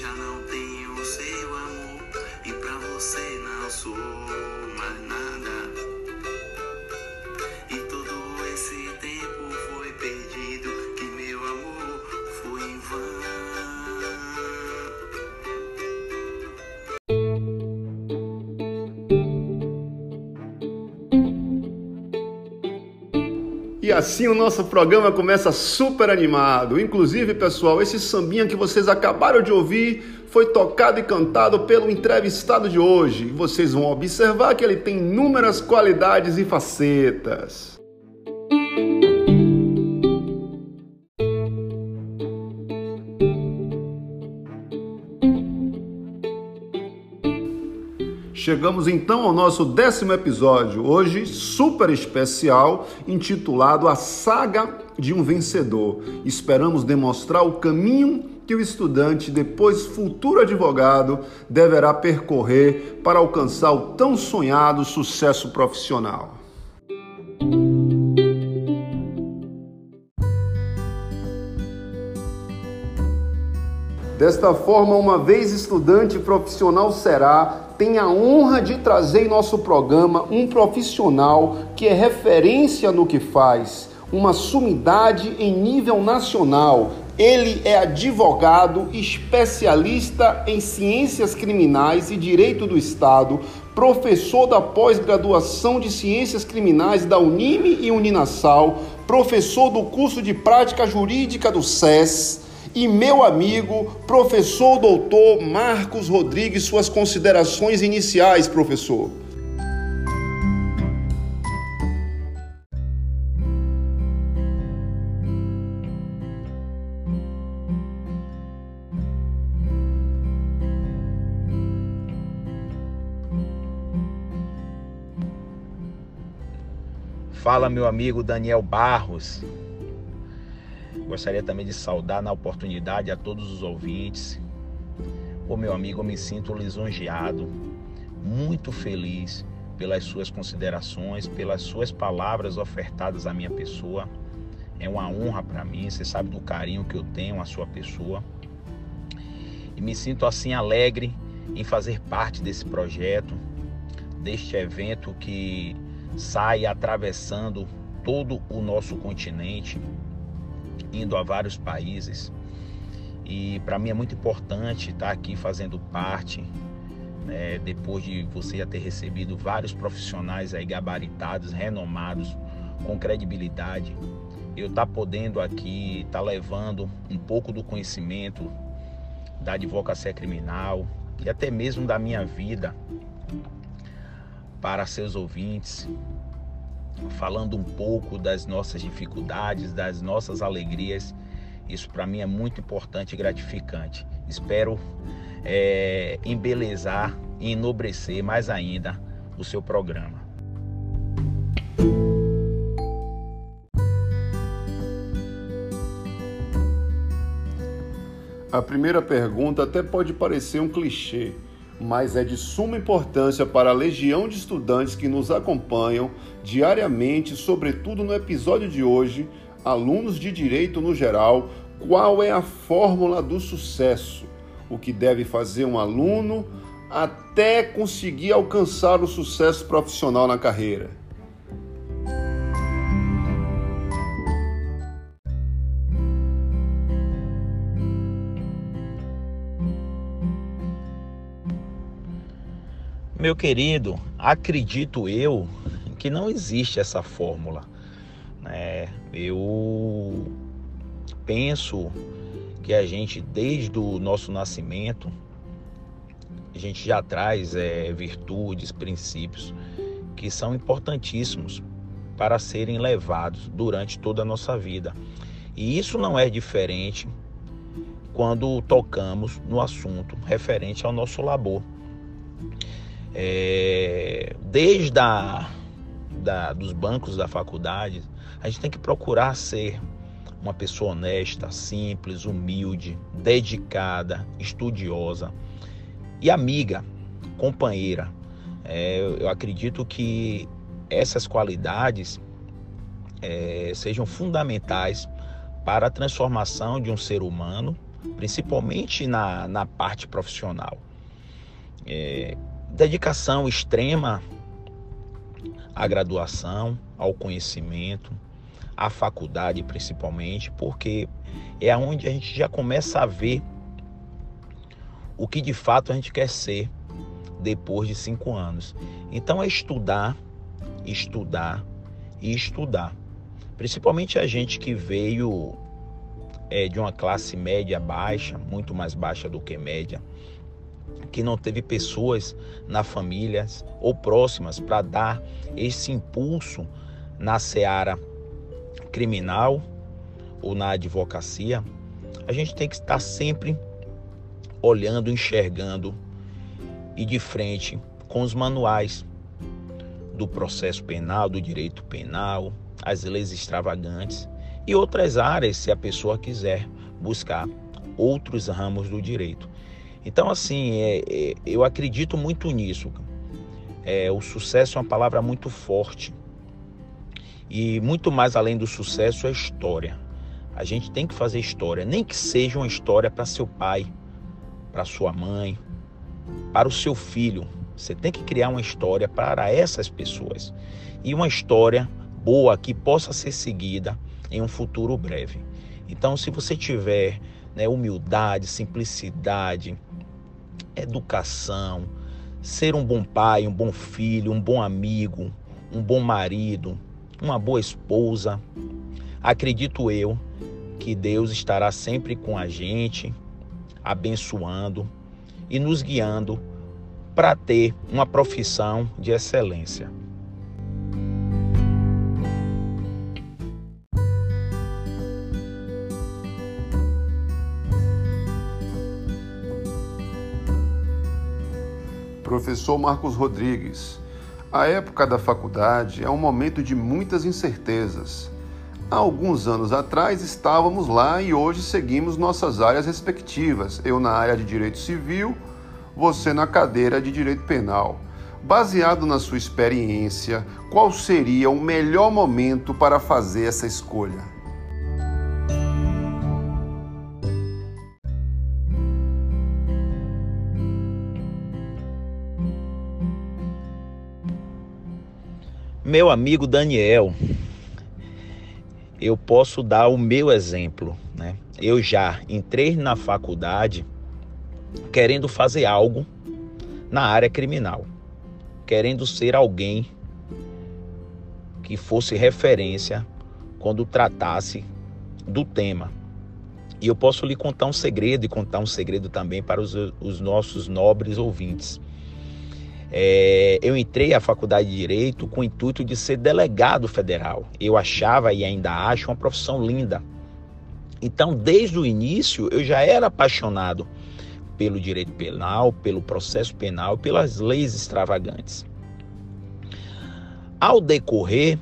já não tenho seu amor e pra você não sou mais nada. Assim o nosso programa começa super animado. Inclusive, pessoal, esse sambinha que vocês acabaram de ouvir foi tocado e cantado pelo entrevistado de hoje. Vocês vão observar que ele tem inúmeras qualidades e facetas. Chegamos então ao nosso décimo episódio, hoje super especial, intitulado A Saga de um Vencedor. Esperamos demonstrar o caminho que o estudante, depois futuro advogado, deverá percorrer para alcançar o tão sonhado sucesso profissional. Desta forma, uma vez estudante profissional será, tem a honra de trazer em nosso programa um profissional que é referência no que faz, uma sumidade em nível nacional. Ele é advogado, especialista em ciências criminais e direito do Estado, professor da pós-graduação de ciências criminais da Unime e Uninasal, professor do curso de prática jurídica do SES e meu amigo, professor doutor Marcos Rodrigues, suas considerações iniciais, professor. Fala, meu amigo Daniel Barros. Gostaria também de saudar na oportunidade a todos os ouvintes. Ô meu amigo, eu me sinto lisonjeado, muito feliz pelas suas considerações, pelas suas palavras ofertadas à minha pessoa. É uma honra para mim, você sabe do carinho que eu tenho à sua pessoa. E me sinto assim alegre em fazer parte desse projeto, deste evento que sai atravessando todo o nosso continente, indo a vários países. E para mim é muito importante estar aqui fazendo parte, né, depois de você já ter recebido vários profissionais aí gabaritados, renomados, com credibilidade. Eu estar tá podendo aqui, estar tá levando um pouco do conhecimento da advocacia criminal e até mesmo da minha vida para seus ouvintes, falando um pouco das nossas dificuldades, das nossas alegrias. Isso para mim é muito importante e gratificante. Espero é, embelezar e enobrecer mais ainda o seu programa. A primeira pergunta até pode parecer um clichê, mas é de suma importância para a legião de estudantes que nos acompanham diariamente, sobretudo no episódio de hoje, alunos de direito no geral, qual é a fórmula do sucesso? O que deve fazer um aluno até conseguir alcançar o sucesso profissional na carreira? Meu querido, acredito eu que não existe essa fórmula. Né? Eu penso que a gente, desde o nosso nascimento, a gente já traz é, virtudes, princípios que são importantíssimos para serem levados durante toda a nossa vida. E isso não é diferente quando tocamos no assunto referente ao nosso labor. É, desde a, da, dos bancos da faculdade, a gente tem que procurar ser uma pessoa honesta, simples, humilde, dedicada, estudiosa e amiga, companheira. É, eu acredito que essas qualidades é, sejam fundamentais para a transformação de um ser humano principalmente na, na parte profissional. É, dedicação extrema à graduação, ao conhecimento, à faculdade principalmente, porque é onde a gente já começa a ver o que de fato a gente quer ser depois de cinco anos. Então é estudar, estudar e estudar. Principalmente a gente que veio é, de uma classe média baixa, muito mais baixa do que média, que não teve pessoas na família ou próximas para dar esse impulso na seara criminal ou na advocacia, a gente tem que estar sempre olhando, enxergando e de frente com os manuais do processo penal, do direito penal, as leis extravagantes e outras áreas, se a pessoa quiser buscar outros ramos do direito. Então, assim, é, é, eu acredito muito nisso. É, o sucesso é uma palavra muito forte. E muito mais além do sucesso é história. A gente tem que fazer história, nem que seja uma história para seu pai, para sua mãe, para o seu filho. Você tem que criar uma história para essas pessoas. E uma história boa que possa ser seguida em um futuro breve. Então, se você tiver né, humildade, simplicidade, educação, ser um bom pai, um bom filho, um bom amigo, um bom marido, uma boa esposa, acredito eu que Deus estará sempre com a gente, abençoando e nos guiando para ter uma profissão de excelência. Professor Marcos Rodrigues, a época da faculdade é um momento de muitas incertezas. Há alguns anos atrás estávamos lá e hoje seguimos nossas áreas respectivas. Eu na área de direito civil, você na cadeira de direito penal. Baseado na sua experiência, qual seria o melhor momento para fazer essa escolha? Meu amigo Daniel, eu posso dar o meu exemplo, né? Eu já entrei na faculdade querendo fazer algo na área criminal, querendo ser alguém que fosse referência quando tratasse do tema. E eu posso lhe contar um segredo e contar um segredo também para os, os nossos nobres ouvintes. É, eu entrei à faculdade de Direito com o intuito de ser delegado federal. Eu achava e ainda acho uma profissão linda. Então, desde o início, eu já era apaixonado pelo direito penal, pelo processo penal, pelas leis extravagantes. Ao decorrer,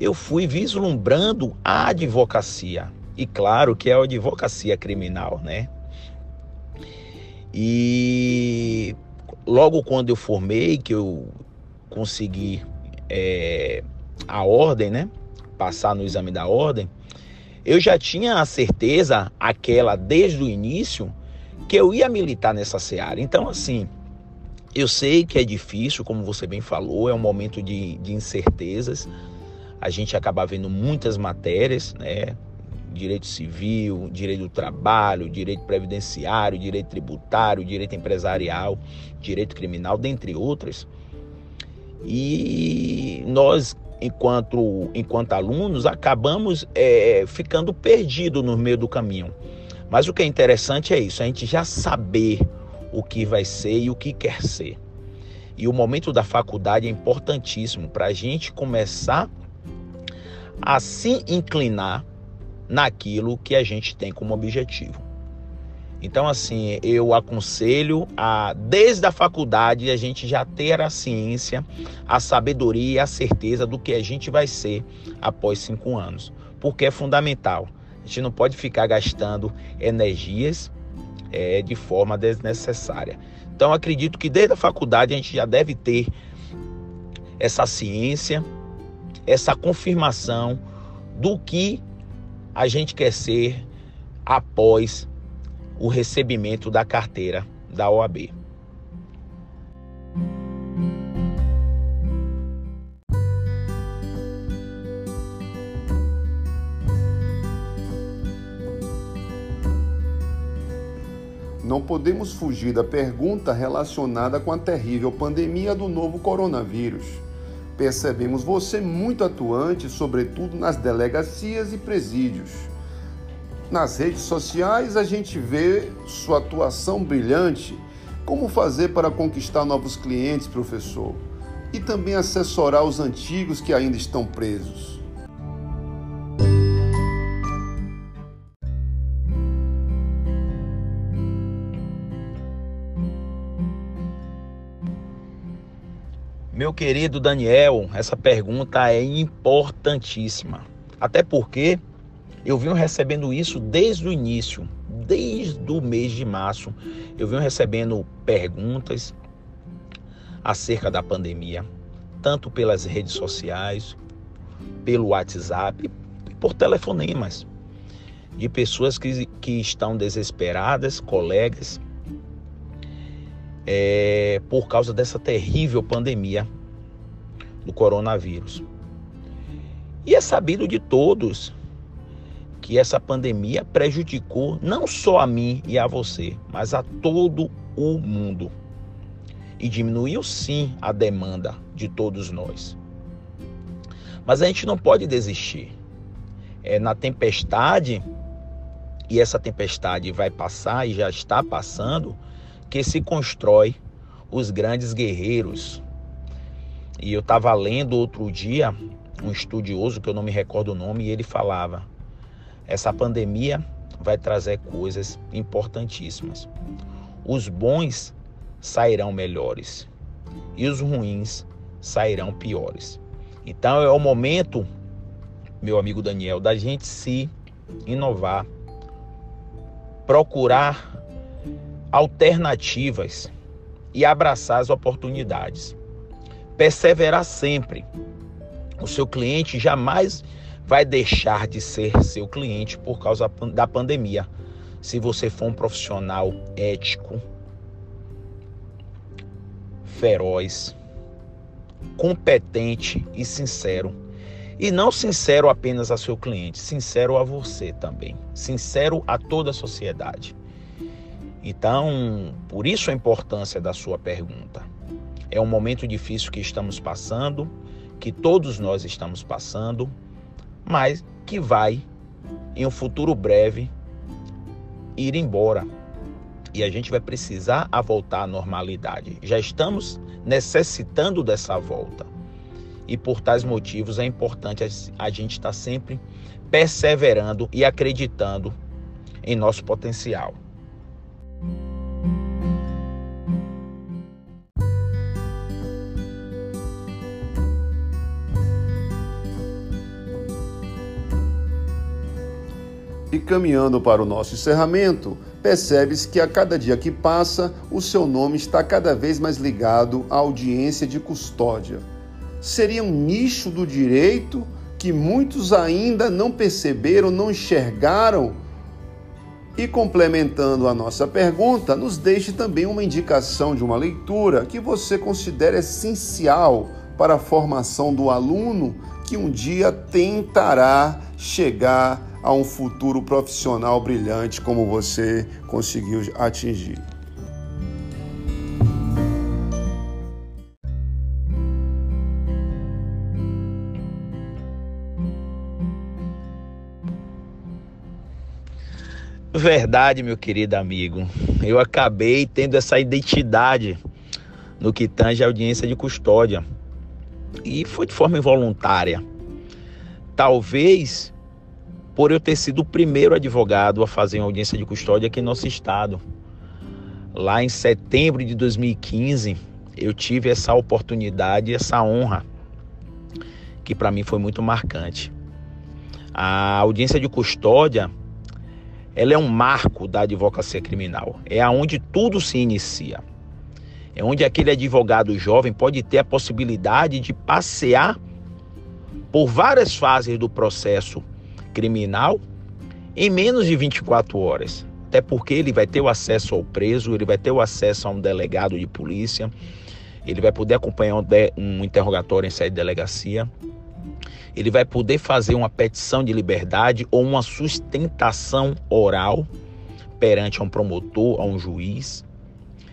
eu fui vislumbrando a advocacia. E claro que é a advocacia criminal, né? E logo quando eu formei, que eu consegui é, a ordem, né? Passar no exame da ordem, eu já tinha a certeza, aquela desde o início, que eu ia militar nessa seara. Então, assim, eu sei que é difícil, como você bem falou, é um momento de, de incertezas. A gente acaba vendo muitas matérias, né? Direito civil, direito do trabalho, direito previdenciário, direito tributário, direito empresarial, direito criminal, dentre outras. E nós, enquanto, enquanto alunos, acabamos é, ficando perdidos no meio do caminho. Mas o que é interessante é isso, a gente já saber o que vai ser e o que quer ser. E o momento da faculdade é importantíssimo para a gente começar a se inclinar naquilo que a gente tem como objetivo. Então, assim, eu aconselho a, desde a faculdade, a gente já ter a ciência, a sabedoria e a certeza do que a gente vai ser após cinco anos, porque é fundamental. A gente não pode ficar gastando energias é, de forma desnecessária. Então, acredito que desde a faculdade a gente já deve ter essa ciência, essa confirmação do que a gente quer ser após o recebimento da carteira da OAB. Não podemos fugir da pergunta relacionada com a terrível pandemia do novo coronavírus. Percebemos você muito atuante, sobretudo nas delegacias e presídios. Nas redes sociais a gente vê sua atuação brilhante. Como fazer para conquistar novos clientes, professor? E também assessorar os antigos que ainda estão presos. Meu querido Daniel, essa pergunta é importantíssima. Até porque eu venho recebendo isso desde o início, desde o mês de março. Eu venho recebendo perguntas acerca da pandemia, tanto pelas redes sociais, pelo WhatsApp e por telefonemas de pessoas que, que estão desesperadas, colegas, é, por causa dessa terrível pandemia do coronavírus. E é sabido de todos que essa pandemia prejudicou não só a mim e a você, mas a todo o mundo. E diminuiu sim a demanda de todos nós. Mas a gente não pode desistir. É na tempestade, e essa tempestade vai passar e já está passando, que se constrói os grandes guerreiros. E eu estava lendo outro dia um estudioso que eu não me recordo o nome e ele falava: essa pandemia vai trazer coisas importantíssimas. Os bons sairão melhores e os ruins sairão piores. Então é o momento, meu amigo Daniel, da gente se inovar, procurar alternativas e abraçar as oportunidades. Perseverar sempre. O seu cliente jamais vai deixar de ser seu cliente por causa da pandemia. Se você for um profissional ético, feroz, competente e sincero. E não sincero apenas a seu cliente, sincero a você também, sincero a toda a sociedade. Então, por isso a importância da sua pergunta. É um momento difícil que estamos passando, que todos nós estamos passando, mas que vai, em um futuro breve, ir embora. E a gente vai precisar a voltar à normalidade. Já estamos necessitando dessa volta. E por tais motivos é importante a gente estar sempre perseverando e acreditando em nosso potencial. E caminhando para o nosso encerramento, percebes que a cada dia que passa, o seu nome está cada vez mais ligado à audiência de custódia. Seria um nicho do direito que muitos ainda não perceberam, não enxergaram e complementando a nossa pergunta, nos deixe também uma indicação de uma leitura que você considera essencial para a formação do aluno que um dia tentará chegar a um futuro profissional brilhante como você conseguiu atingir. Verdade, meu querido amigo. Eu acabei tendo essa identidade no que tange a audiência de custódia. E foi de forma involuntária. Talvez por eu ter sido o primeiro advogado a fazer uma audiência de custódia aqui em nosso estado. Lá em setembro de 2015, eu tive essa oportunidade, essa honra, que para mim foi muito marcante. A audiência de custódia ela é um marco da advocacia criminal. É aonde tudo se inicia. É onde aquele advogado jovem pode ter a possibilidade de passear por várias fases do processo criminal em menos de 24 horas. até porque ele vai ter o acesso ao preso, ele vai ter o acesso a um delegado de polícia, ele vai poder acompanhar um, de, um interrogatório em sede de delegacia, ele vai poder fazer uma petição de liberdade ou uma sustentação oral perante a um promotor, a um juiz.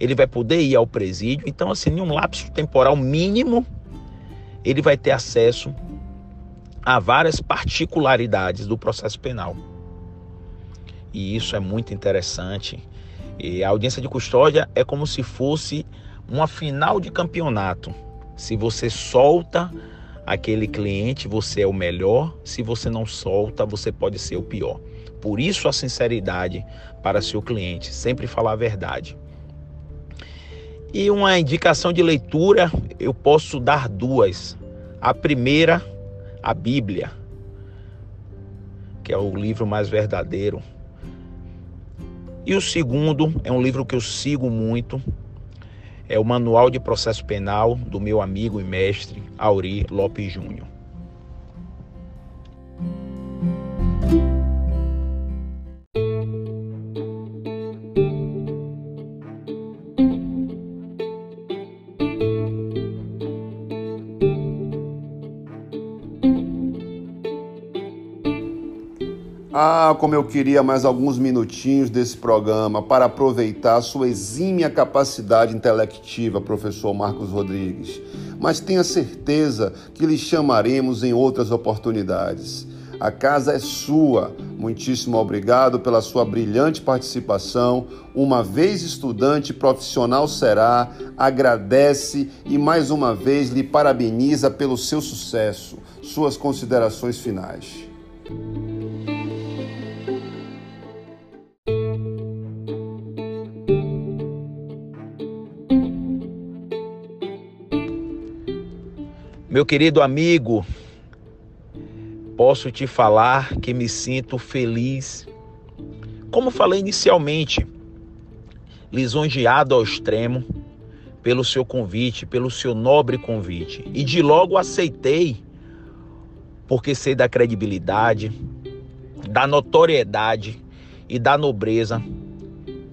Ele vai poder ir ao presídio. Então, assim, em um lapso temporal mínimo, ele vai ter acesso a várias particularidades do processo penal. E isso é muito interessante. E a audiência de custódia é como se fosse uma final de campeonato. Se você solta aquele cliente, você é o melhor. Se você não solta, você pode ser o pior. Por isso a sinceridade para seu cliente, sempre falar a verdade. E uma indicação de leitura, eu posso dar duas. A primeira, a Bíblia, que é o livro mais verdadeiro. E o segundo é um livro que eu sigo muito, é o Manual de Processo Penal do meu amigo e mestre Auri Lopes Júnior. Como eu queria mais alguns minutinhos desse programa para aproveitar a sua exímia capacidade intelectiva, professor Marcos Rodrigues. Mas tenha certeza que lhe chamaremos em outras oportunidades. A casa é sua. Muitíssimo obrigado pela sua brilhante participação. Uma vez estudante profissional será, agradece e mais uma vez lhe parabeniza pelo seu sucesso. Suas considerações finais. Meu querido amigo, posso te falar que me sinto feliz. Como falei inicialmente, lisonjeado ao extremo pelo seu convite, pelo seu nobre convite. E de logo aceitei, porque sei da credibilidade, da notoriedade e da nobreza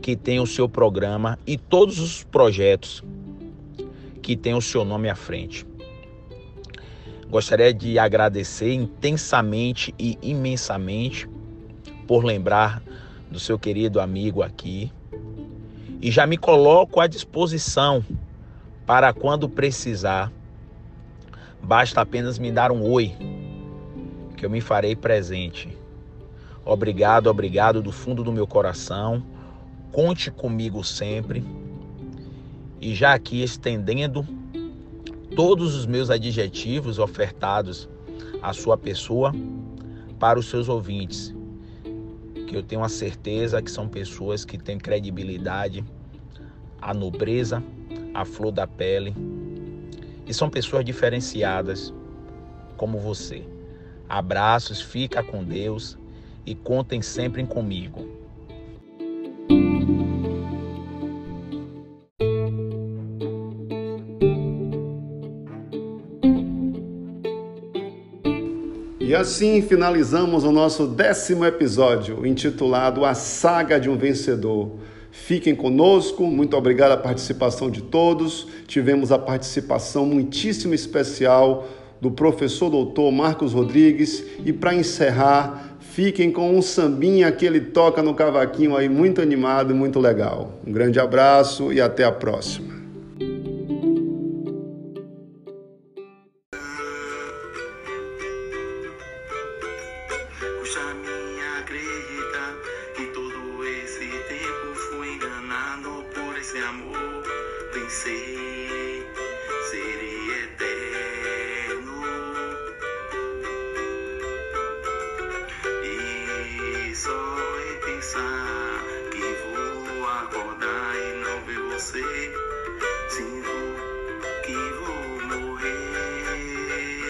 que tem o seu programa e todos os projetos que tem o seu nome à frente. Gostaria de agradecer intensamente e imensamente por lembrar do seu querido amigo aqui. E já me coloco à disposição para quando precisar. Basta apenas me dar um oi, que eu me farei presente. Obrigado, obrigado do fundo do meu coração. Conte comigo sempre. E já aqui estendendo todos os meus adjetivos ofertados à sua pessoa para os seus ouvintes, que eu tenho a certeza que são pessoas que têm credibilidade, a nobreza, a flor da pele e são pessoas diferenciadas como você. Abraços, fica com Deus e contem sempre comigo. Assim finalizamos o nosso décimo episódio, intitulado A Saga de um Vencedor. Fiquem conosco, muito obrigado a participação de todos. Tivemos a participação muitíssimo especial do professor doutor Marcos Rodrigues. E para encerrar, fiquem com um sambinha que ele toca no cavaquinho aí, muito animado e muito legal. Um grande abraço e até a próxima.